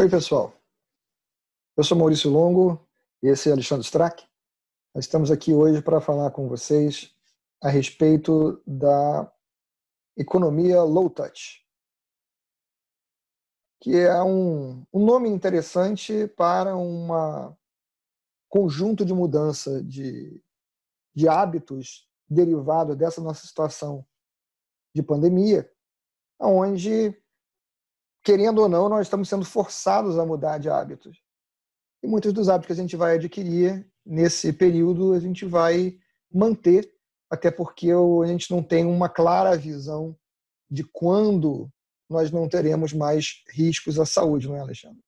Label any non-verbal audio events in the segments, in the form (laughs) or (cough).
Oi, pessoal. Eu sou Maurício Longo e esse é Alexandre Strack. Nós estamos aqui hoje para falar com vocês a respeito da economia low touch, que é um, um nome interessante para um conjunto de mudança de, de hábitos derivado dessa nossa situação de pandemia, onde querendo ou não, nós estamos sendo forçados a mudar de hábitos. E muitos dos hábitos que a gente vai adquirir nesse período, a gente vai manter, até porque a gente não tem uma clara visão de quando nós não teremos mais riscos à saúde, não é, Alexandre?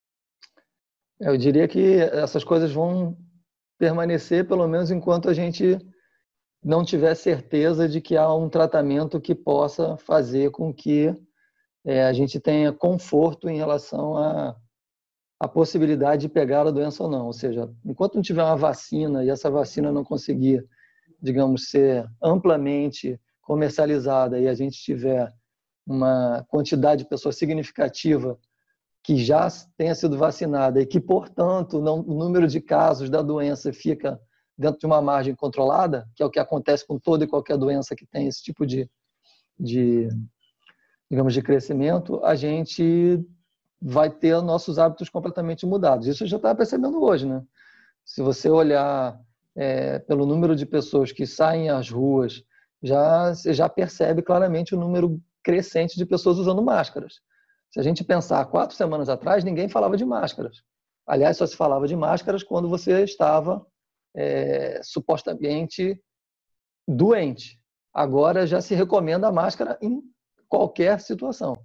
Eu diria que essas coisas vão permanecer, pelo menos enquanto a gente não tiver certeza de que há um tratamento que possa fazer com que é, a gente tenha conforto em relação à, à possibilidade de pegar a doença ou não. Ou seja, enquanto não tiver uma vacina e essa vacina não conseguir, digamos, ser amplamente comercializada e a gente tiver uma quantidade de pessoas significativa que já tenha sido vacinada e que, portanto, não, o número de casos da doença fica dentro de uma margem controlada, que é o que acontece com toda e qualquer doença que tem esse tipo de, de digamos, de crescimento, a gente vai ter nossos hábitos completamente mudados. Isso já está percebendo hoje, né? Se você olhar é, pelo número de pessoas que saem às ruas, já você já percebe claramente o número crescente de pessoas usando máscaras. Se a gente pensar quatro semanas atrás, ninguém falava de máscaras. Aliás, só se falava de máscaras quando você estava é, supostamente doente. Agora já se recomenda a máscara em qualquer situação.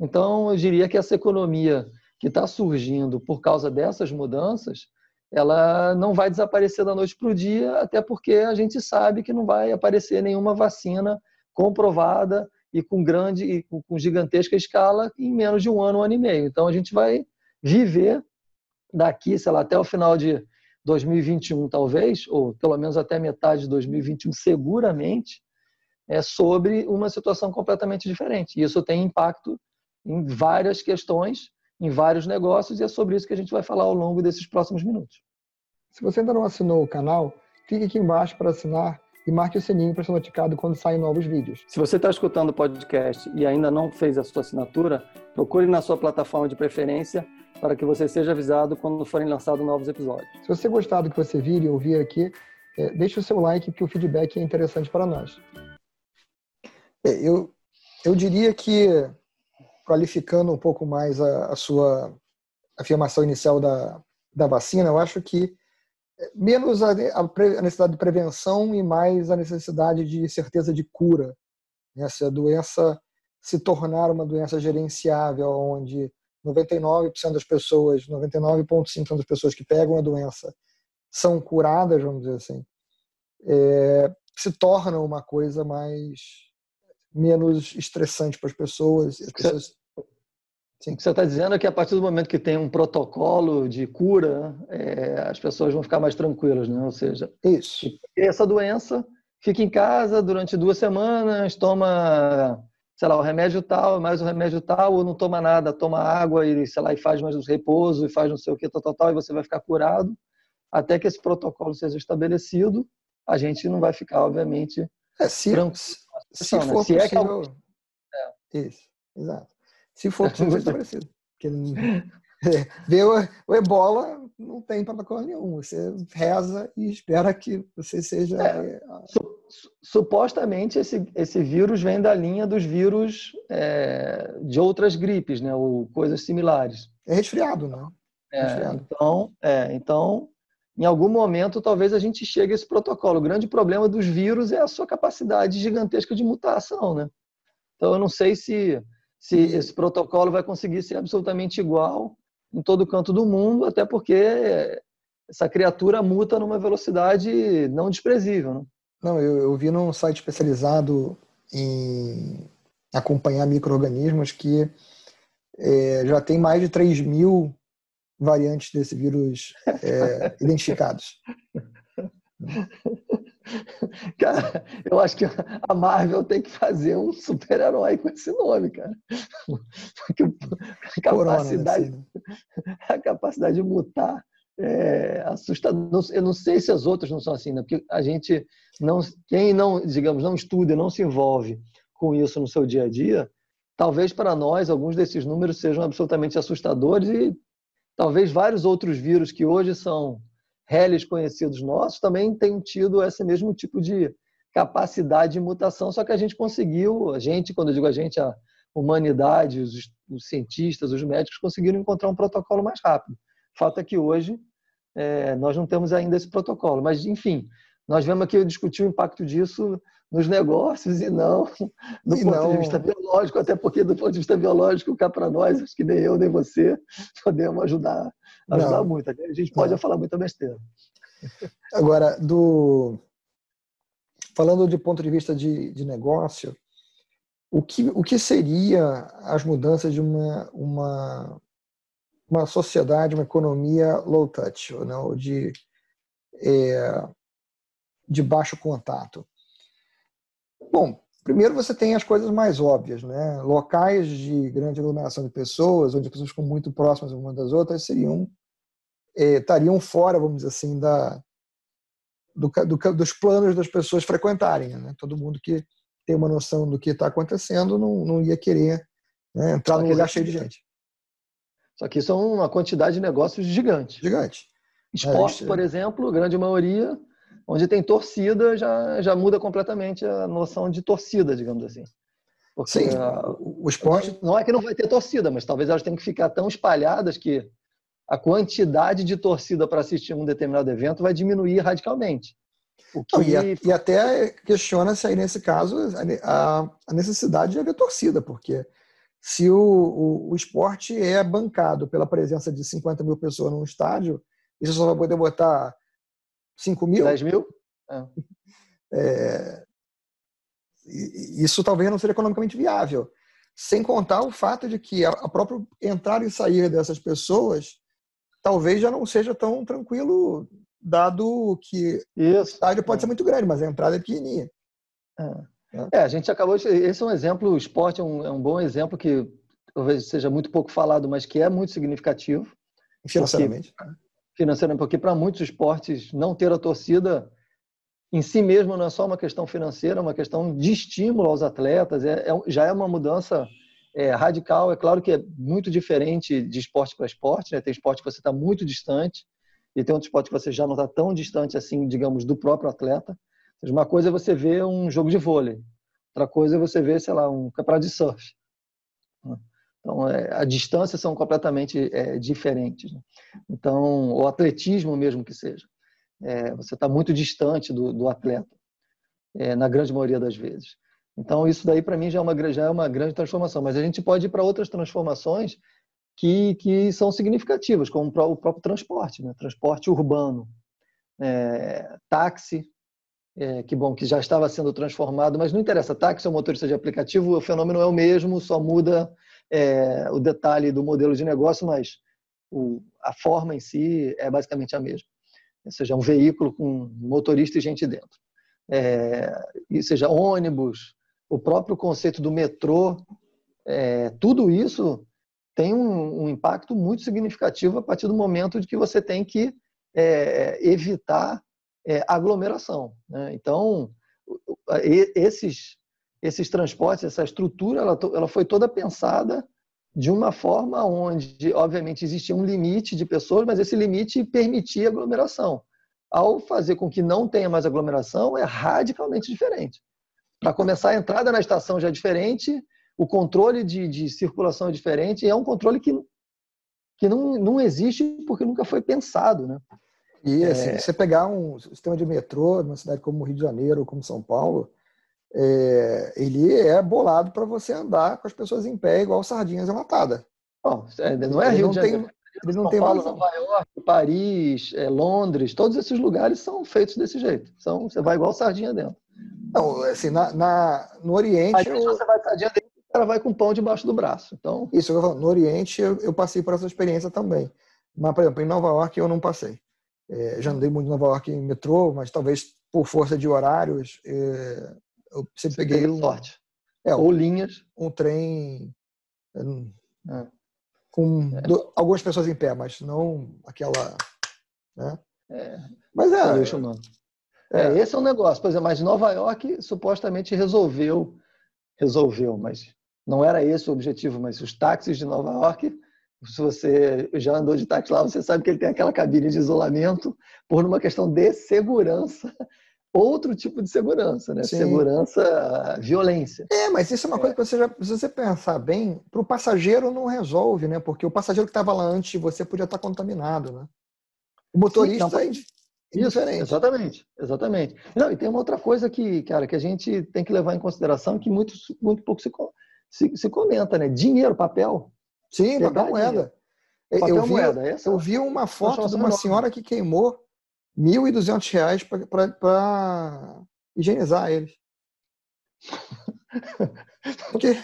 Então, eu diria que essa economia que está surgindo por causa dessas mudanças, ela não vai desaparecer da noite para o dia, até porque a gente sabe que não vai aparecer nenhuma vacina comprovada e com grande e com gigantesca escala em menos de um ano, um ano e meio. Então, a gente vai viver daqui, sei lá, até o final de 2021, talvez, ou pelo menos até metade de 2021, seguramente, é, sobre uma situação completamente diferente. E isso tem impacto em várias questões, em vários negócios, e é sobre isso que a gente vai falar ao longo desses próximos minutos. Se você ainda não assinou o canal, clique aqui embaixo para assinar e marque o sininho para ser notificado quando saem novos vídeos. Se você está escutando o podcast e ainda não fez a sua assinatura, procure na sua plataforma de preferência para que você seja avisado quando forem lançados novos episódios. Se você gostar do que você vir e ouvir aqui, é, deixe o seu like, porque o feedback é interessante para nós. É, eu, eu diria que, qualificando um pouco mais a, a sua afirmação inicial da, da vacina, eu acho que é, menos a, a, necessidade de prevenção e mais a necessidade de certeza de cura. Né? Se a doença se tornar uma doença gerenciável, onde 99% das pessoas, 99,5% das pessoas que pegam a doença são curadas, vamos dizer assim, é, se torna uma coisa mais menos estressante para as pessoas. As pessoas... Sim. O que você está dizendo é que a partir do momento que tem um protocolo de cura, é, as pessoas vão ficar mais tranquilas, né? Ou seja, isso. Essa doença fica em casa durante duas semanas, toma, sei lá, o remédio tal, mais o remédio tal, ou não toma nada, toma água e, sei lá, e faz mais repouso e faz não sei o que, tal, tal, tal, e você vai ficar curado. Até que esse protocolo seja estabelecido, a gente não vai ficar, obviamente, é, se, se né? for se possível. É que algum... é. Isso, exato. Se for (laughs) possível, estabelecido. Porque (laughs) é, ver o, o ebola não tem protocolo nenhum. Você reza e espera que você seja. É, supostamente esse, esse vírus vem da linha dos vírus é, de outras gripes, né? Ou coisas similares. É resfriado, né? É, resfriado. Então, é, então em algum momento talvez a gente chegue a esse protocolo. O grande problema dos vírus é a sua capacidade gigantesca de mutação, né? Então eu não sei se, se esse protocolo vai conseguir ser absolutamente igual em todo canto do mundo, até porque essa criatura muta numa velocidade não desprezível. Né? Não, eu, eu vi num site especializado em acompanhar micro-organismos que é, já tem mais de 3 mil variantes desse vírus é, (laughs) identificados. Cara, eu acho que a Marvel tem que fazer um super-herói com esse nome, cara. Porque a capacidade, Corona, a capacidade de mutar é assustador. Eu não sei se as outras não são assim, né? porque a gente não, quem não, digamos, não estuda, não se envolve com isso no seu dia a dia, talvez para nós alguns desses números sejam absolutamente assustadores e talvez vários outros vírus que hoje são reles conhecidos nossos também tenham tido esse mesmo tipo de capacidade de mutação, só que a gente conseguiu, a gente, quando eu digo a gente, a humanidade, os, os cientistas, os médicos conseguiram encontrar um protocolo mais rápido. O fato é que hoje é, nós não temos ainda esse protocolo, mas enfim, nós vemos aqui discutir o impacto disso nos negócios e não do e ponto não... de vista biológico, até porque do ponto de vista biológico, cá para nós, acho que nem eu nem você (laughs) podemos ajudar, ajudar não. muito. A gente pode não. falar muita besteira. (laughs) Agora, do falando de ponto de vista de, de negócio, o que, o que seria as mudanças de uma, uma, uma sociedade, uma economia low touch, ou não, de, é, de baixo contato? Bom, primeiro você tem as coisas mais óbvias, né? Locais de grande aglomeração de pessoas, onde as pessoas ficam muito próximas umas das outras, seriam é, estariam fora, vamos dizer assim, da, do, do, dos planos das pessoas frequentarem. Né? Todo mundo que tem uma noção do que está acontecendo não, não ia querer né, entrar num lugar cheio de gente. Só que isso é uma quantidade de negócios gigante. Gigante. Esporte, é, por exemplo, grande maioria, onde tem torcida, já, já muda completamente a noção de torcida, digamos assim. Porque Sim, a, o esporte. Não é que não vai ter torcida, mas talvez elas tenham que ficar tão espalhadas que a quantidade de torcida para assistir um determinado evento vai diminuir radicalmente. Que... Não, e, e, até questiona-se aí, nesse caso, a, a, necessidade de haver torcida, porque se o, o, o, esporte é bancado pela presença de 50 mil pessoas num estádio, e você só vai poder botar 5 mil? 10 mil? É. (laughs) É, isso talvez não seja economicamente viável. Sem contar o fato de que a, a própria entrada e sair dessas pessoas talvez já não seja tão tranquilo, dado que Isso. o estádio pode é. ser muito grande, mas a entrada é pequenininha. É. é. a gente acabou. De, esse é um exemplo, o esporte é um, é um bom exemplo que talvez seja muito pouco falado, mas que é muito significativo. Financeiramente. Porque, financeiramente, porque para muitos esportes não ter a torcida em si mesmo não é só uma questão financeira, é uma questão de estímulo aos atletas, é, é já é uma mudança é, radical. É claro que é muito diferente de esporte para esporte. Né? Tem esporte que você está muito distante e tem outro esporte que você já não está tão distante assim, digamos, do próprio atleta. uma coisa é você ver um jogo de vôlei, outra coisa é você ver, sei lá, um campeonato de surf. Então, é, a distância são completamente é, diferentes. Né? Então, o atletismo mesmo que seja, é, você está muito distante do, do atleta, é, na grande maioria das vezes. Então, isso daí para mim já é, uma, já é uma grande transformação. Mas a gente pode ir para outras transformações que, que são significativas, como o próprio transporte, né? transporte urbano, é, táxi, é, que bom que já estava sendo transformado, mas não interessa, táxi ou motorista de aplicativo, o fenômeno é o mesmo, só muda é, o detalhe do modelo de negócio, mas o, a forma em si é basicamente a mesma. Ou seja, um veículo com motorista e gente dentro. É, seja ônibus, o próprio conceito do metrô, é, tudo isso tem um, um, impacto muito significativo a partir do momento de que você tem que é, evitar é, aglomeração. Né? Então, esses, esses transportes, essa estrutura, ela, ela foi toda pensada de uma forma onde, obviamente, existia um limite de pessoas, mas esse limite permitia aglomeração. Ao fazer com que não tenha mais aglomeração, é radicalmente diferente. Para começar, a entrada na estação já é diferente, o controle de, de circulação é diferente, e é um controle que, que não, não existe porque nunca foi pensado. Né? E assim, é... você pegar um sistema de metrô numa cidade como Rio de Janeiro ou como São Paulo, é, ele é bolado para você andar com as pessoas em pé, igual sardinhas enlatadas. Bom, é, não é ele Rio de Janeiro. Ele não São tem Paulo, Nova York, Paris, é, Londres, todos esses lugares são feitos desse jeito. São, você vai igual sardinha dentro. Não, assim, na, na no Oriente. Às vezes eu... você vai estar dentro o cara vai com pão debaixo do braço. Então... Isso, eu no Oriente eu, eu, passei por essa experiência também. Mas, por exemplo, em Nova York eu não passei. É, já andei muito em Nova York em metrô, mas talvez por força de horários, é, eu sempre peguei. Um, sorte. É, Ou linhas. Um trem. É, com é. do, algumas pessoas em pé, mas não aquela. Né? É. Mas é. É, é, esse é um negócio. Por exemplo, mas Nova York supostamente resolveu, resolveu, mas não era esse o objetivo. Mas os táxis de Nova York, se você já andou de táxi lá, você sabe que ele tem aquela cabine de isolamento por uma questão de segurança outro tipo de segurança, né? Sim. Segurança, violência. É, mas isso é uma coisa que você já, se você pensar bem, para o passageiro não resolve, né? Porque o passageiro que estava lá antes de você podia estar contaminado, né? O motorista Sim, não, é diferente. Exatamente, exatamente. Não, e tem uma outra coisa que, cara, que a gente tem que levar em consideração que muito, muito pouco se, se, se comenta, né? Dinheiro, papel. Sim, papel moeda. Papel eu vi, moeda. Essa, eu vi uma foto de uma senhora que queimou R$ 1.200 para higienizar eles. (laughs) Porque...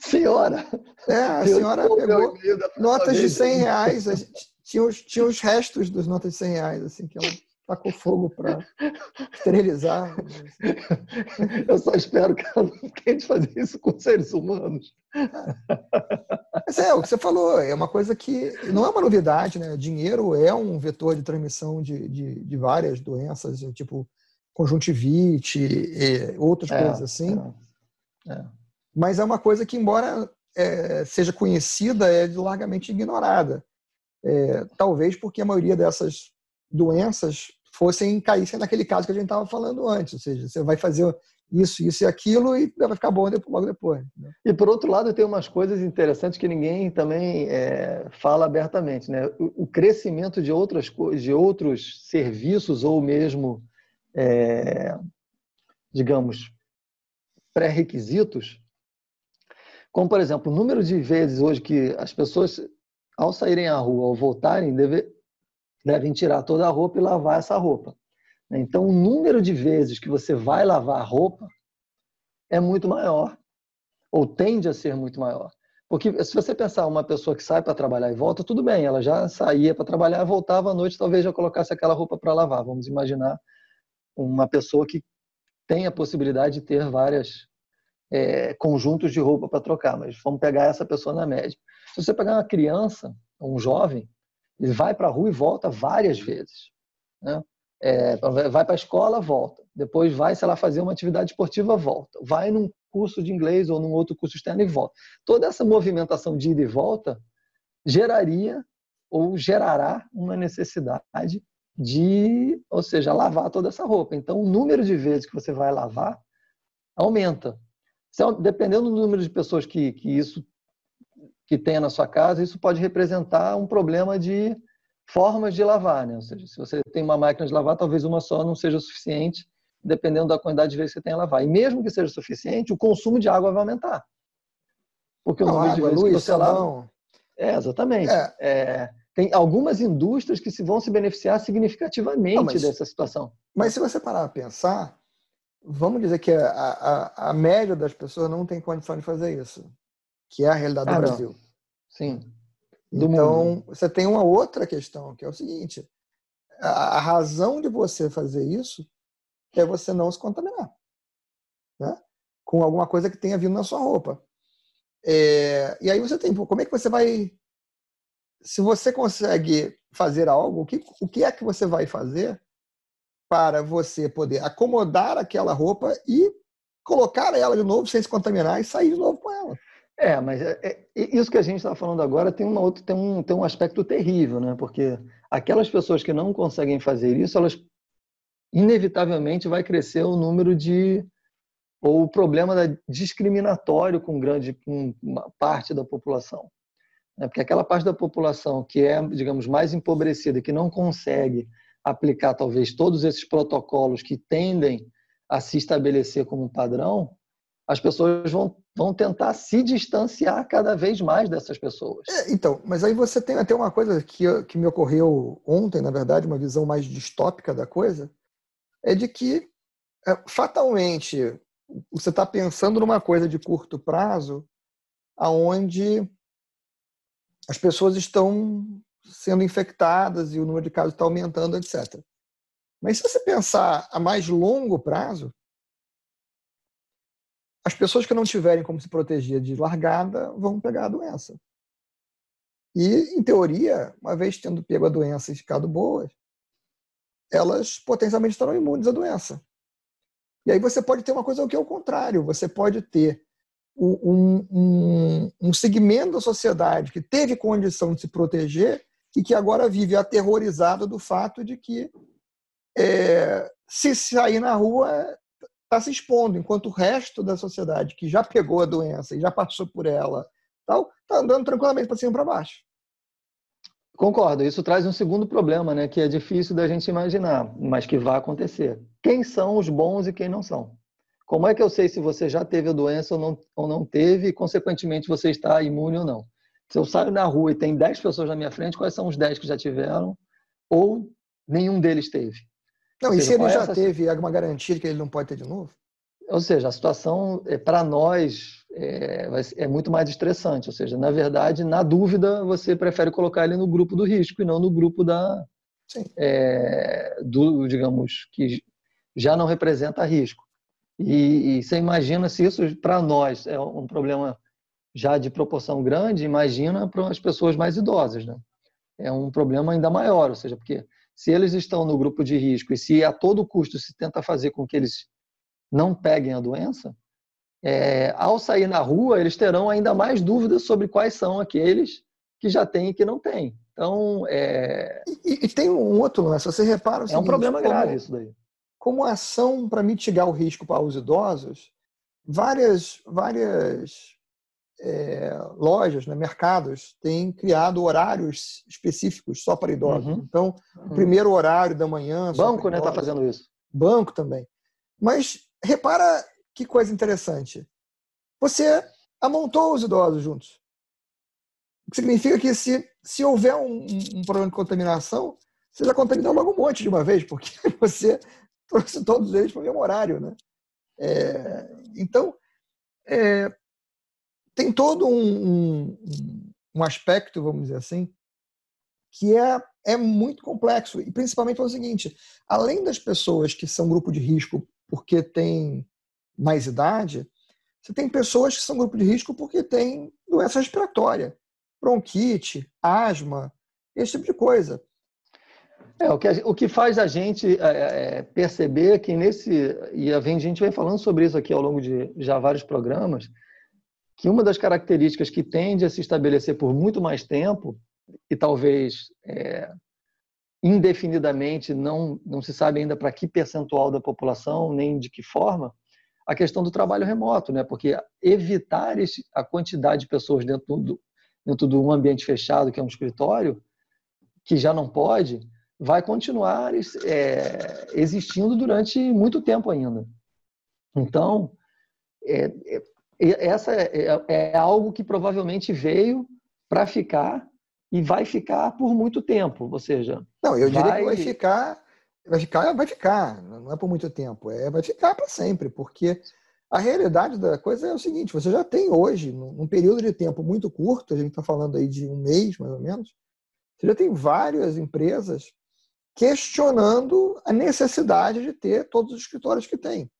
Senhora! É, a senhora pegou notas de 100 reais, tinha os, tinha os restos das notas de 100 reais, assim, que ela tacou fogo para esterilizar. (laughs) Eu só espero que ela não tente fazer isso com seres humanos. Mas é, o que você falou, é uma coisa que não é uma novidade, né? Dinheiro é um vetor de transmissão de, de, de várias doenças, tipo conjuntivite, e outras é, coisas assim. É, é. Mas é uma coisa que, embora é, seja conhecida, é largamente ignorada. É, talvez porque a maioria dessas doenças fossem caíssem naquele caso que a gente estava falando antes, ou seja, você vai fazer isso, isso e aquilo e vai ficar bom logo depois. Né? E por outro lado, tem umas coisas interessantes que ninguém também é, fala abertamente, né? O, o, crescimento de outras de outros serviços ou mesmo, é, digamos, pré-requisitos, como por exemplo, o número de vezes hoje que as pessoas, ao saírem à rua, ao voltarem, deve, devem tirar toda a roupa e lavar essa roupa. Então, o número de vezes que você vai lavar a roupa é muito maior, ou tende a ser muito maior. Porque se você pensar uma pessoa que sai para trabalhar e volta, tudo bem, ela já saía para trabalhar, voltava à noite, talvez já colocasse aquela roupa para lavar. Vamos imaginar uma pessoa que tem a possibilidade de ter vários é, conjuntos de roupa para trocar, mas vamos pegar essa pessoa na média. Se você pegar uma criança, um jovem, ele vai para a rua e volta várias vezes. Né? É, vai para a escola, volta. Depois vai, sei lá, fazer uma atividade esportiva, volta. Vai num curso de inglês ou num outro curso externo e volta. Toda essa movimentação de ida e volta geraria ou gerará uma necessidade de, ou seja, lavar toda essa roupa. Então, o número de vezes que você vai lavar aumenta. Dependendo do número de pessoas que, que isso que tenha na sua casa, isso pode representar um problema de formas de lavar, né? Ou seja, se você tem uma máquina de lavar, talvez uma só não seja suficiente, dependendo da quantidade de vezes que você tem a lavar. E mesmo que seja suficiente, o consumo de água vai aumentar. Porque não, o número água, de vezes luz, que você lava... É, exatamente. É. É, tem algumas indústrias que se vão se beneficiar significativamente não, mas, dessa situação. Mas se você parar a pensar, vamos dizer que a, a, a média das pessoas não tem condição de fazer isso que é a realidade ah, do Brasil. Sim. Do então, mundo. você tem uma outra questão, que é o seguinte: a, a, razão de você fazer isso é você não se contaminar né? com alguma coisa que tenha vindo na sua roupa. É, e aí você tem, como é que você vai. Se você consegue fazer algo, o que, o que é que você vai fazer para você poder acomodar aquela roupa e colocar ela de novo sem se contaminar e sair de novo com ela? É, mas é, é, isso que a gente está falando agora tem, uma outra, tem, um, tem um aspecto terrível, né? Porque aquelas pessoas que não conseguem fazer isso, elas inevitavelmente vai crescer o número de ou o problema da discriminatório com grande com parte da população, né? Porque aquela parte da população que é, digamos, mais empobrecida, que não consegue aplicar talvez todos esses protocolos que tendem a se estabelecer como padrão, as pessoas vão, vão tentar se distanciar cada vez mais dessas pessoas. É, então, mas aí você tem até uma coisa que, que me ocorreu ontem, na verdade, uma visão mais distópica da coisa, é de que é, fatalmente você está pensando numa coisa de curto prazo, aonde as pessoas estão sendo infectadas e o número de casos está aumentando, etc. Mas se você pensar a mais longo prazo, as pessoas que não tiverem como se proteger de largada vão pegar a doença. E, em teoria, uma vez tendo pego a doença e ficado boas, elas potencialmente estarão imunes à doença. E aí você pode ter uma coisa que é o contrário, você pode ter um, um, um segmento da sociedade que teve condição de se proteger e que agora vive aterrorizado do fato de que é, se sair na rua está se expondo, enquanto o resto da sociedade que já pegou a doença e já passou por ela, tal, está andando tranquilamente para cima e para baixo. Concordo. Isso traz um segundo problema, né, que é difícil da gente imaginar, mas que vai acontecer. Quem são os bons e quem não são? Como é que eu sei se você já teve a doença ou não, ou não teve e, consequentemente, você está imune ou não? Se eu saio na rua e tem 10 pessoas na minha frente, quais são os 10 que já tiveram ou nenhum deles teve? Não, e se ele é já essa... teve alguma garantia de que ele não pode ter de novo? Ou seja, a situação, é, para nós, é, é, muito mais estressante. Ou seja, na verdade, na dúvida, você prefere colocar ele no grupo do risco e não no grupo da. É, do, digamos, que já não representa risco. E, e você imagina se isso, para nós, é um problema já de proporção grande, imagina para as pessoas mais idosas, né? É um problema ainda maior, ou seja, porque se eles estão no grupo de risco e se a todo custo se tenta fazer com que eles não peguem a doença, é, ao sair na rua, eles terão ainda mais dúvidas sobre quais são aqueles que já têm e que não têm. Então, é... e, e, tem um outro lance, você repara É seguinte, um problema como, grave isso daí. Como ação para mitigar o risco para os idosos, várias, várias é, lojas, né, mercados, têm criado horários específicos só para idosos. Uhum. Então, o uhum. primeiro horário da manhã. Banco, né, está fazendo isso. Banco também. Mas repara que coisa interessante. Você amontou os idosos juntos. O que significa que se, se houver um, um problema de contaminação, você já contaminou logo um monte de uma vez, porque (laughs) você trouxe todos eles para o mesmo horário. Né? É, então, é, tem todo um, um, um, aspecto, vamos dizer assim, que é, é muito complexo. E principalmente é o seguinte: além das pessoas que são grupo de risco porque têm mais idade, você tem pessoas que são grupo de risco porque têm doença respiratória, bronquite, asma, esse tipo de coisa. É, o, que, o que faz a gente é, é perceber que nesse. E a gente vem falando sobre isso aqui ao longo de já vários programas que uma das características que tende a se estabelecer por muito mais tempo, e talvez é, indefinidamente não, não se sabe ainda para que percentual da população, nem de que forma, a questão do trabalho remoto, né? porque evitar a quantidade de pessoas dentro do, dentro de um ambiente fechado, que é um escritório, que já não pode, vai continuar é, existindo durante muito tempo ainda. Então, é, é essa é, é, é algo que provavelmente veio para ficar e vai ficar por muito tempo, ou seja... Não, eu diria vai... que vai ficar, vai ficar, vai ficar, não é por muito tempo, é vai ficar para sempre, porque a realidade da coisa é o seguinte, você já tem hoje, num período de tempo muito curto, a gente está falando aí de um mês, mais ou menos, você já tem várias empresas questionando a necessidade de ter todos os escritórios que tem.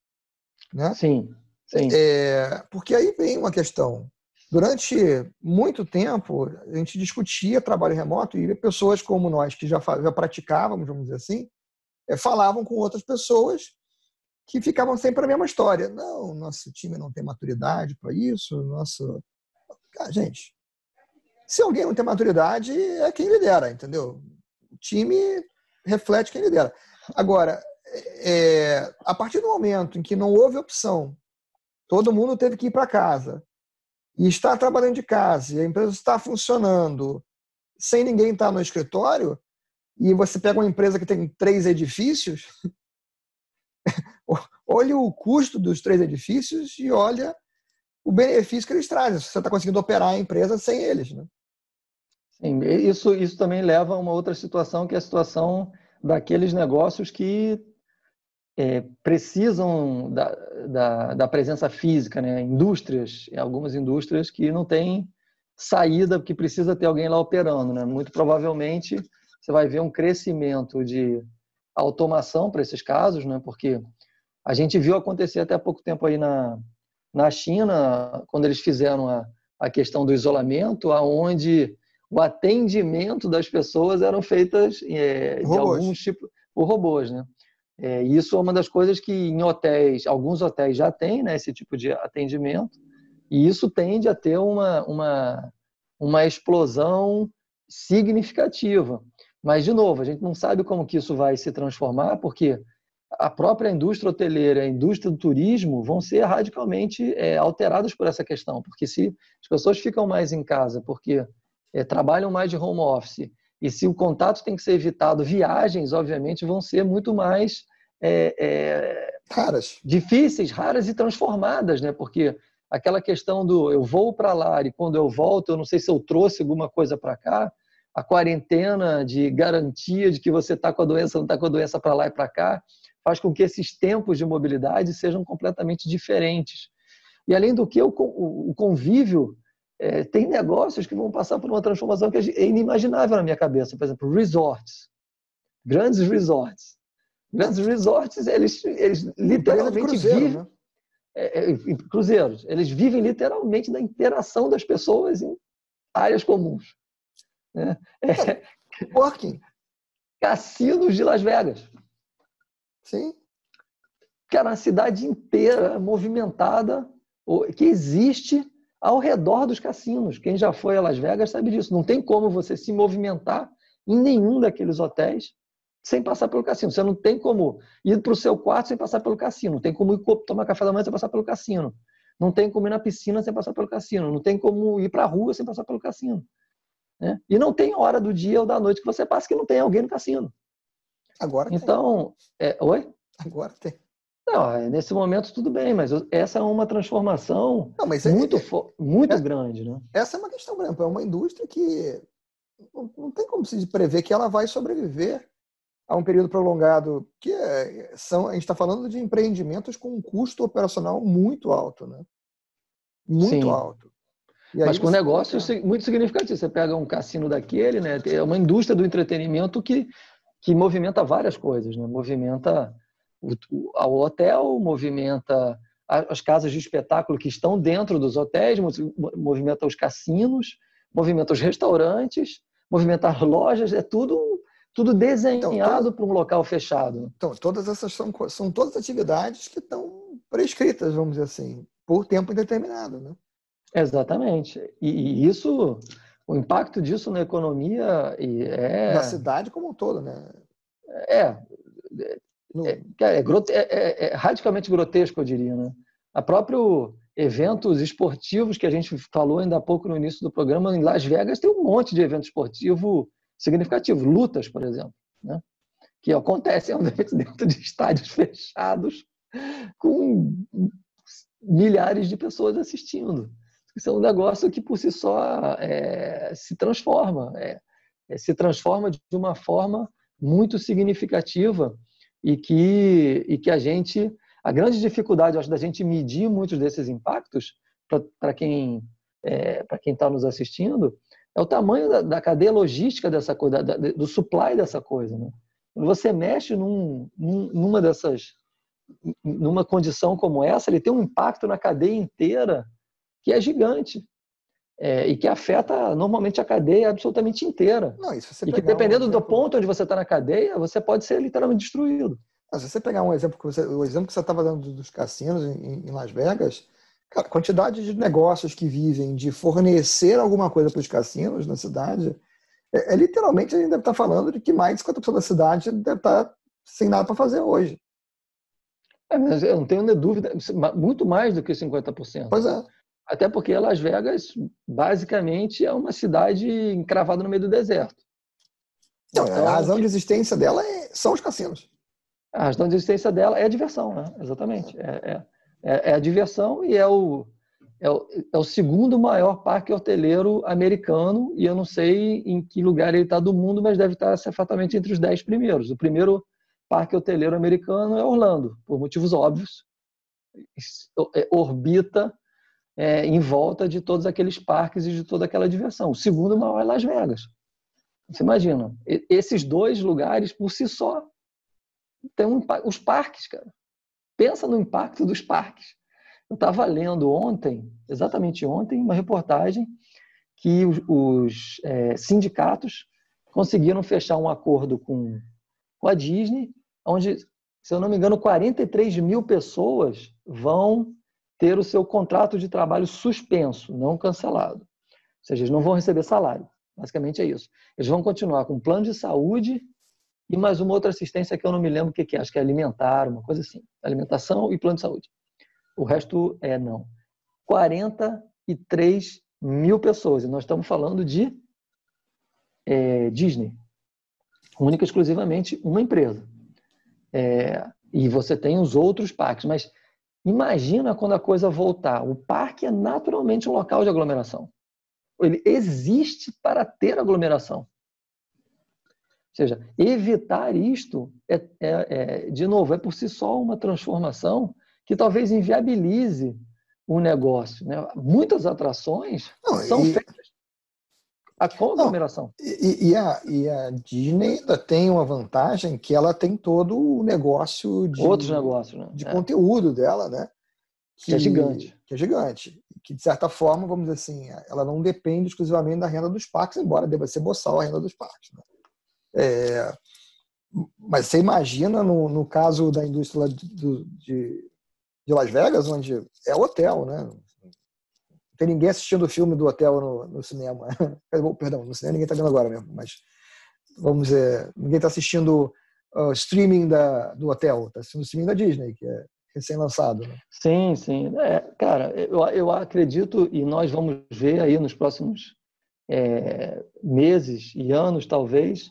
Né? Sim. É, porque aí vem uma questão. Durante muito tempo, a gente discutia trabalho remoto e pessoas como nós, que já, já praticávamos, vamos dizer assim, é, falavam com outras pessoas que ficavam sempre a mesma história. Não, nosso time não tem maturidade para isso, nosso. Ah, gente, se alguém não tem maturidade, é quem lidera, entendeu? O time reflete quem lidera. Agora, é, a partir do momento em que não houve opção todo mundo teve que ir para casa e está trabalhando de casa e a empresa está funcionando sem ninguém estar no escritório e você pega uma empresa que tem três edifícios, (laughs) olha o custo dos três edifícios e olha o benefício que eles trazem. Você está conseguindo operar a empresa sem eles, né? Sim, isso, isso também leva a uma outra situação, que é a situação daqueles negócios que é, precisam da, da, da, presença física, né? Indústrias, algumas indústrias que não têm saída, porque precisa ter alguém lá operando, né? Muito provavelmente você vai ver um crescimento de automação para esses casos, né? Porque a gente viu acontecer até há pouco tempo aí na, na China, quando eles fizeram a, a questão do isolamento, aonde o atendimento das pessoas eram feitas é, de alguns tipos por robôs, né? É, isso é uma das coisas que em hotéis, alguns hotéis já têm né, esse tipo de atendimento, e isso tende a ter uma, uma, uma explosão significativa. Mas, de novo, a gente não sabe como que isso vai se transformar, porque a própria indústria hoteleira, a indústria do turismo vão ser radicalmente é, alteradas por essa questão, porque se as pessoas ficam mais em casa, porque é, trabalham mais de home office, e se o contato tem que ser evitado, viagens, obviamente, vão ser muito mais é, é raras, difíceis, raras e transformadas, né? Porque aquela questão do eu vou para lá e quando eu volto, eu não sei se eu trouxe alguma coisa para cá, a quarentena de garantia de que você está com a doença, não está com a doença para lá e para cá, faz com que esses tempos de mobilidade sejam completamente diferentes. E além do que, o convívio é, tem negócios que vão passar por uma transformação que é inimaginável na minha cabeça. Por exemplo, resorts, grandes resorts. Grandes resorts, eles, eles literalmente cruzeiro, vivem. Né? É, é, cruzeiros, eles vivem literalmente da interação das pessoas em áreas comuns. Né? É, Working. Cassinos de Las Vegas. Sim. Cara, uma cidade inteira movimentada, que existe ao redor dos cassinos. Quem já foi a Las Vegas sabe disso. Não tem como você se movimentar em nenhum daqueles hotéis sem passar pelo cassino. Você não tem como ir para o seu quarto sem passar pelo cassino. Não tem como ir tomar café da manhã sem passar pelo cassino. Não tem como ir na piscina sem passar pelo cassino. Não tem como ir para a rua sem passar pelo cassino. Né? E não tem hora do dia ou da noite que você passa que não tem alguém no cassino. Agora então, tem. É, oi? Agora tem. Não, é, nesse momento tudo bem, mas essa é uma transformação não, é, muito, é, muito essa, grande. Né? Essa é uma questão, grande. É uma indústria que não, tem como se prever que ela vai sobreviver a um período prolongado, que é, são, a gente está falando de empreendimentos com um custo operacional muito alto. Né? Muito Sim. alto. Mas com negócios muito significativos. Você pega um cassino daquele, né? é uma indústria do entretenimento que, que movimenta várias coisas. Né? Movimenta o, o hotel, movimenta as casas de espetáculo que estão dentro dos hotéis, movimenta os cassinos, movimenta os restaurantes, movimenta as lojas, é tudo tudo desenhado então, para um local fechado. Então, todas essas são, são todas atividades que estão prescritas, vamos dizer assim, por tempo indeterminado, né? Exatamente. E, e isso, o impacto disso na economia é... Na cidade como um todo, né? É, é, é, é, é, radicalmente grotesco, eu diria. Né? A próprio eventos esportivos que a gente falou ainda há pouco no início do programa, em Las Vegas tem um monte de evento esportivo significativo, lutas, por exemplo, né? que acontecem (laughs) dentro de estádios fechados com milhares de pessoas assistindo. Isso é um negócio que por si só é, se transforma, é, é se transforma de uma forma muito significativa e que, e que a gente. A grande dificuldade, eu acho, da gente medir muitos desses impactos, para quem é, para quem está nos assistindo, é o tamanho da, da cadeia logística dessa coisa, da, do supply dessa coisa. Né? Quando você mexe num, numa dessas, numa condição como essa, ele tem um impacto na cadeia inteira que é gigante é, e que afeta normalmente a cadeia absolutamente inteira. Não, e que dependendo um do ponto onde você está na cadeia, você pode ser literalmente destruído. Mas se você pegar um exemplo que você, o exemplo que você estava dando dos cassinos em, em Las Vegas, cara, a quantidade de negócios que vivem de fornecer alguma coisa para os cassinos na cidade, é, é, literalmente a gente deve estar tá falando de que mais de 50% da cidade deve estar tá sem nada para fazer hoje. É, mas eu não tenho dúvida, muito mais do que 50%. Pois é. Até porque Las Vegas, basicamente, é uma cidade encravada no meio do deserto. Não, então, a razão de existência dela é, são os cassinos. A razão de existência dela é a diversão, né? exatamente. É, é, é a diversão e é o, é o, é o segundo maior parque hoteleiro americano, e eu não sei em que lugar ele está do mundo, mas deve estar certamente entre os dez primeiros. O primeiro parque hoteleiro americano é Orlando, por motivos óbvios. Orbita é, em volta de todos aqueles parques e de toda aquela diversão. O segundo maior é Las Vegas. Você imagina, esses dois lugares por si só tem um, os parques, cara. Pensa no impacto dos parques. Eu estava lendo ontem, exatamente ontem, uma reportagem que os, os é, sindicatos conseguiram fechar um acordo com, com a Disney, onde, se eu não me engano, 43 mil pessoas vão ter o seu contrato de trabalho suspenso, não cancelado. Ou seja, eles não vão receber salário. Basicamente é isso. Eles vão continuar com plano de saúde e mais uma outra assistência que eu não me lembro o que é, acho que é alimentar, uma coisa assim. Alimentação e plano de saúde. O resto é não. 43 mil pessoas. E nós estamos falando de é, Disney. Única e exclusivamente uma empresa. É, e você tem os outros parques, mas imagina quando a coisa voltar. O parque é naturalmente um local de aglomeração. Ele existe para ter aglomeração. Ou seja, evitar isto é, é, é, de novo, é por si só uma transformação que talvez inviabilize o negócio. Né? Muitas atrações Não, são e... feitas a conglomeração. E, e, a, e a Disney ainda tem uma vantagem que ela tem todo o negócio de, Outros negócios, né? de é. conteúdo dela, né? Que, que, é gigante. Que é gigante. Que, de certa forma, vamos dizer assim, ela não depende exclusivamente da renda dos parques, embora deva ser boçal a renda dos parques. Né? É, mas você imagina, no, no caso da indústria de, de, de Las Vegas, onde é hotel, né? Tem ninguém assistindo o filme do hotel no, no cinema. (laughs) Perdão, no cinema ninguém está vendo agora mesmo, mas vamos dizer, ninguém está assistindo o uh, streaming da, do hotel, está assistindo o streaming da Disney, que é recém-lançado. Né? Sim, sim. É, cara, eu, eu acredito, e nós vamos ver aí nos próximos é, meses e anos, talvez,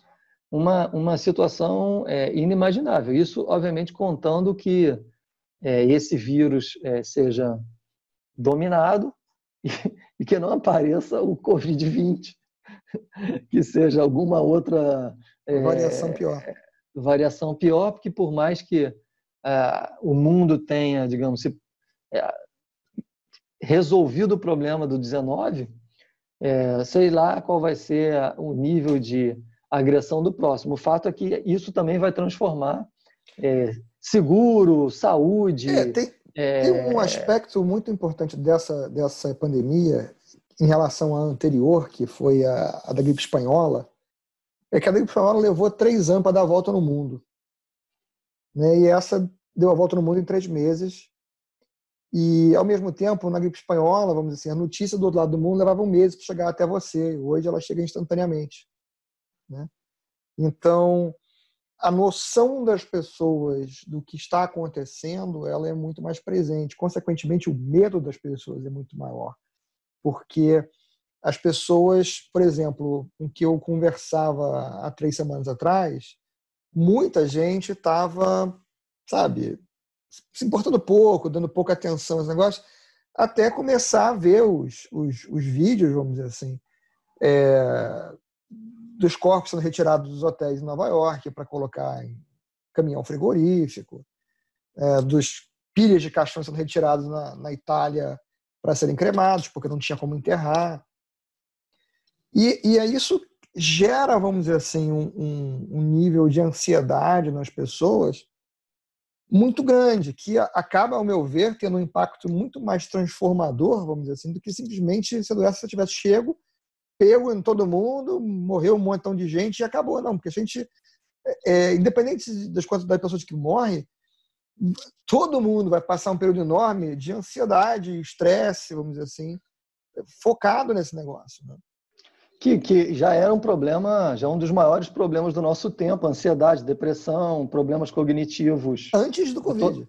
uma, uma situação é, inimaginável. Isso, obviamente, contando que é, esse vírus é, seja dominado e, e que não apareça o Covid-20, que seja alguma outra é, variação pior. Variação pior, porque por mais que ah, o mundo tenha, digamos, se, é, resolvido o problema do 19, é, sei lá qual vai ser o nível de agressão do próximo. O fato é que isso também vai transformar é, seguro, saúde, é, tem, é... Tem um aspecto muito importante dessa, dessa pandemia em relação à anterior, que foi a, a da gripe espanhola, é que a gripe espanhola levou três anos para dar a volta no mundo. Né? E essa deu a volta no mundo em três meses. E, ao mesmo tempo, na gripe espanhola, vamos dizer assim, a notícia do outro lado do mundo levava um mês para chegar até você. Hoje ela chega instantaneamente. Né? Então, a noção das pessoas do que está acontecendo ela é muito mais presente. Consequentemente, o medo das pessoas é muito maior, porque as pessoas, por exemplo, com que eu conversava há três semanas atrás, muita gente estava, sabe, se importando pouco, dando pouca atenção aos negócios, até começar a ver os, os, os vídeos, vamos dizer assim, é, dos corpos sendo retirados dos hotéis em Nova York para colocar em caminhão frigorífico, é, dos pilhas de caixão sendo retirados na, na Itália para serem cremados, porque não tinha como enterrar. E, e isso gera, vamos dizer assim, um, um, um nível de ansiedade nas pessoas muito grande, que acaba, ao meu ver, tendo um impacto muito mais transformador, vamos dizer assim, do que simplesmente se a doença tivesse chego pego em todo mundo, morreu um montão de gente e acabou. Não, porque a gente, é, é independente das quantidades de pessoas que morrem, todo mundo vai passar um período enorme de ansiedade, estresse, vamos dizer assim, focado nesse negócio. Né? Que, que já era um problema, já um dos maiores problemas do nosso tempo, ansiedade, depressão, problemas cognitivos. Antes do Covid.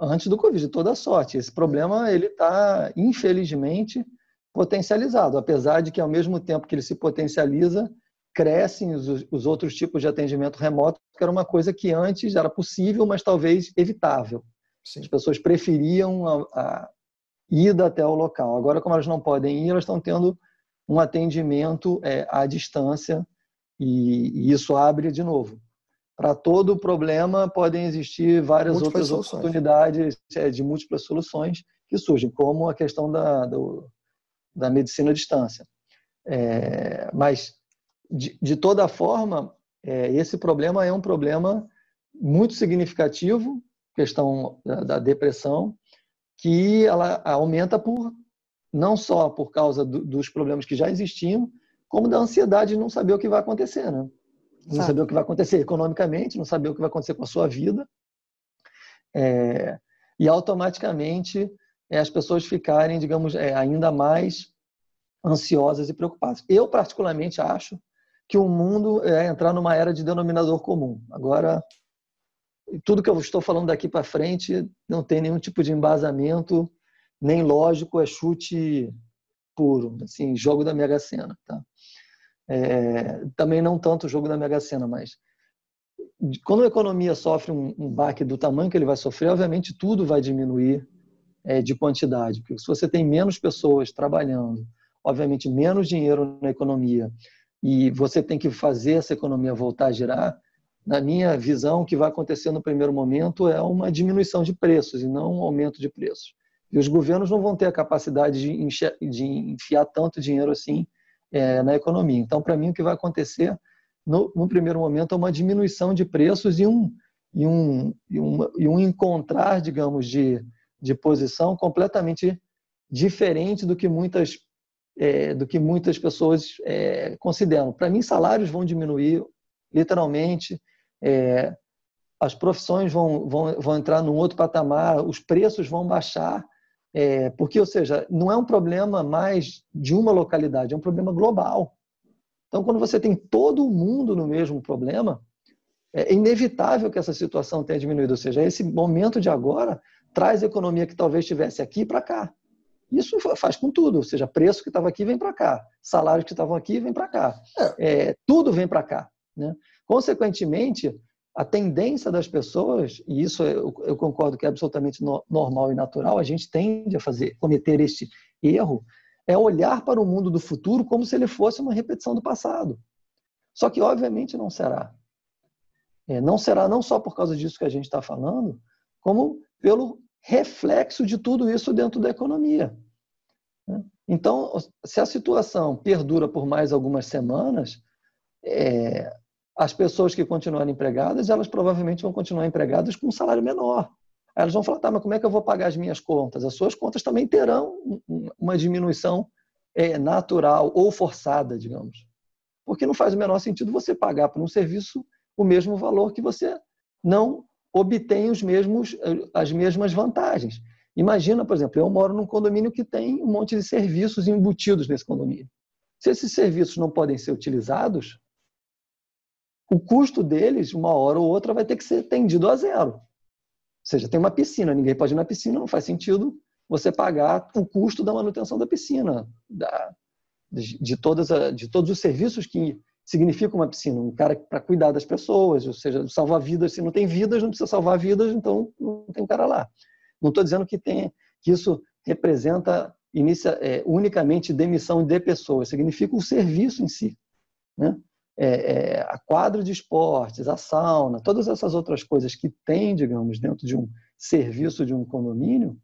Antes do Covid, toda sorte. Esse problema, ele está, infelizmente, potencializado, apesar de que, ao mesmo tempo que ele se potencializa, crescem os, os outros tipos de atendimento remoto, que era uma coisa que antes era possível, mas talvez evitável. Sim. As pessoas preferiam a, a ida até o local. Agora, como elas não podem ir, elas estão tendo um atendimento é, à distância e, e, isso abre de novo. Para todo problema podem existir várias múltiplas outras soluções. oportunidades é, de múltiplas soluções que surgem, como a questão da, do, da medicina à distância. É, mas, de, de, toda forma, é, esse problema é um problema muito significativo, questão da, da depressão, que ela aumenta por não só por causa do, dos problemas que já existiam, como da ansiedade de não saber o que vai acontecer, né? Não Exato. saber o que vai acontecer economicamente, não saber o que vai acontecer com a sua vida. É, e automaticamente é, as pessoas ficarem, digamos, é, ainda mais ansiosas e preocupadas. Eu, particularmente, acho que o mundo é entrar numa era de denominador comum. Agora, tudo que eu estou falando daqui para frente não tem nenhum tipo de embasamento, nem lógico, é chute puro, assim, jogo da Mega Sena. Tá? É, também não tanto jogo da Mega Sena, mas quando a economia sofre um, um baque do tamanho que ele vai sofrer, obviamente tudo vai diminuir de quantidade, porque se você tem menos pessoas trabalhando, obviamente menos dinheiro na economia, e você tem que fazer essa economia voltar a girar, na minha visão, o que vai acontecer no primeiro momento é uma diminuição de preços e não um aumento de preços. E os governos não vão ter a capacidade de enfiar tanto dinheiro assim é, na economia. Então, para mim, o que vai acontecer no, no, primeiro momento é uma diminuição de preços e um, e um, e e um encontrar, digamos, de, de posição completamente diferente do que muitas é, do que muitas pessoas é, consideram. Para mim, salários vão diminuir, literalmente, é, as profissões vão, vão, vão entrar num outro patamar, os preços vão baixar, é, porque, ou seja, não é um problema mais de uma localidade, é um problema global. Então, quando você tem todo mundo no mesmo problema, é inevitável que essa situação tenha diminuído. Ou seja, esse momento de agora traz a economia que talvez estivesse aqui para cá. Isso faz com tudo, ou seja, preço que estava aqui vem para cá, salários que estavam aqui vem para cá, é. É, tudo vem para cá. Né? Consequentemente, a tendência das pessoas, e isso eu, eu concordo que é absolutamente no, normal e natural, a gente tende a fazer, cometer este erro, é olhar para o mundo do futuro como se ele fosse uma repetição do passado. Só que, obviamente, não será. É, não será não só por causa disso que a gente está falando, como pelo reflexo de tudo isso dentro da economia. Né? Então, se a situação perdura por mais algumas semanas, é, as pessoas que continuarem empregadas, elas provavelmente vão continuar empregadas com um salário menor. Aí elas vão falar, tá, mas como é que eu vou pagar as minhas contas? As suas contas também terão uma diminuição é, natural ou forçada, digamos. Porque não faz o menor sentido você pagar por um serviço o mesmo valor que você não obtém os mesmos, as mesmas vantagens. Imagina, por exemplo, eu moro num condomínio que tem um monte de serviços embutidos nesse condomínio. Se esses serviços não podem ser utilizados, o custo deles, uma hora ou outra, vai ter que ser tendido a zero. Ou seja, tem uma piscina, ninguém pode ir na piscina, não faz sentido você pagar o custo da manutenção da piscina, da, de, todas a, de todos os serviços que significa uma piscina, um cara para cuidar das pessoas, ou seja, salvar vidas. Se não tem vidas, não precisa salvar vidas, então não tem cara lá. Não estou dizendo que, tem, que isso representa inicia, é, unicamente demissão de pessoas, significa o serviço em si. Né? É, é, a quadra de esportes, a sauna, todas essas outras coisas que tem, digamos, dentro de um serviço de um condomínio,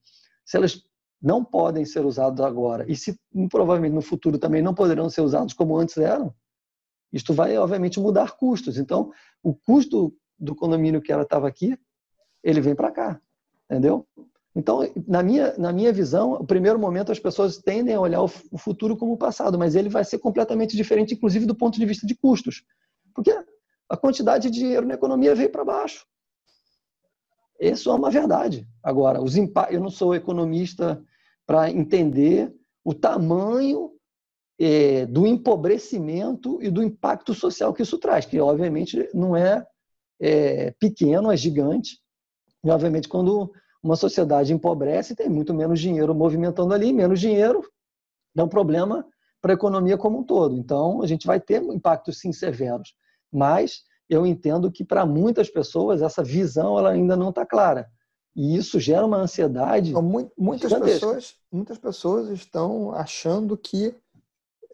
se elas não podem ser usadas agora e se provavelmente no futuro também não poderão ser usados como antes eram, isto vai, obviamente, mudar custos. Então, o custo do condomínio que ela estava aqui, ele vem para cá, entendeu? Então, na minha, na minha visão, o primeiro momento as pessoas tendem a olhar o futuro como o passado, mas ele vai ser completamente diferente, inclusive do ponto de vista de custos. Porque a quantidade de dinheiro na economia veio para baixo. Isso é uma verdade. Agora, os eu não sou economista para entender o tamanho é, do empobrecimento e do impacto social que isso traz, que obviamente não é, é pequeno, é gigante. E obviamente quando uma sociedade empobrece, tem muito menos dinheiro movimentando ali, menos dinheiro é um problema para a economia como um todo. Então, a gente vai ter impactos sim severos, mas eu entendo que para muitas pessoas essa visão ela ainda não está clara. E isso gera uma ansiedade. Então, muitas, pessoas, muitas pessoas estão achando que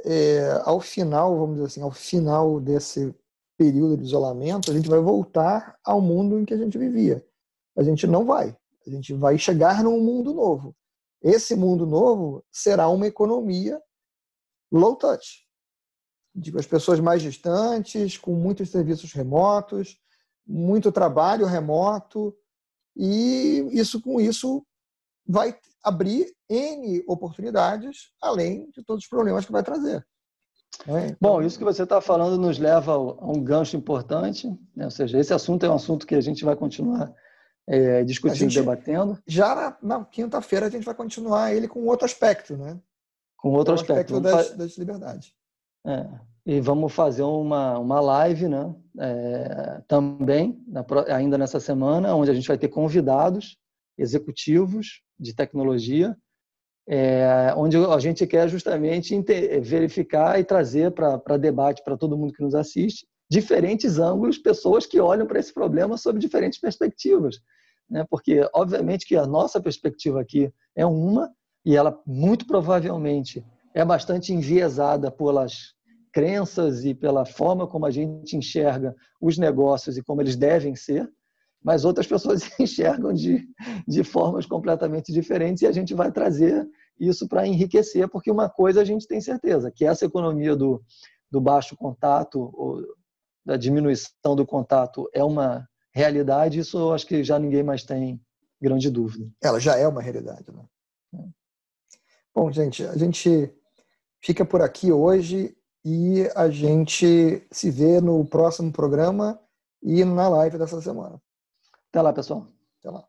é, ao final, vamos dizer assim, ao final desse período de isolamento, a gente vai voltar ao mundo em que a gente vivia. A gente não vai. A gente vai chegar num mundo novo. Esse mundo novo será uma economia low touch. Digo, as pessoas mais distantes, com muitos serviços remotos, muito trabalho remoto, e isso com isso vai abrir N oportunidades, além de todos os problemas que vai trazer. É, então... Bom, isso que você está falando nos leva a um gancho importante, né? ou seja, esse assunto é um assunto que a gente vai continuar é, discutindo, gente, debatendo. Já na, na quinta-feira a gente vai continuar ele com outro aspecto, né? Com outro aspecto, aspecto das, das liberdades. É, e vamos fazer uma, uma live, né? É, também, na, ainda nessa semana, onde a gente vai ter convidados executivos de tecnologia, é, onde a gente quer justamente verificar e trazer para debate para todo mundo que nos assiste diferentes ângulos, pessoas que olham para esse problema sob diferentes perspectivas. Né? Porque, obviamente, que a nossa perspectiva aqui é uma, e ela muito provavelmente é bastante enviesada pelas crenças e pela forma como a gente enxerga os negócios e como eles devem ser, mas outras pessoas (laughs) enxergam de, de formas completamente diferentes e a gente vai trazer isso para enriquecer, porque uma coisa a gente tem certeza, que essa economia do, do baixo contato, ou da diminuição do contato é uma realidade, isso eu acho que já ninguém mais tem grande dúvida. Ela já é uma realidade, né? É. Bom, gente, a gente fica por aqui hoje e a gente se vê no próximo programa e na live dessa semana. Até lá, pessoal. Até lá.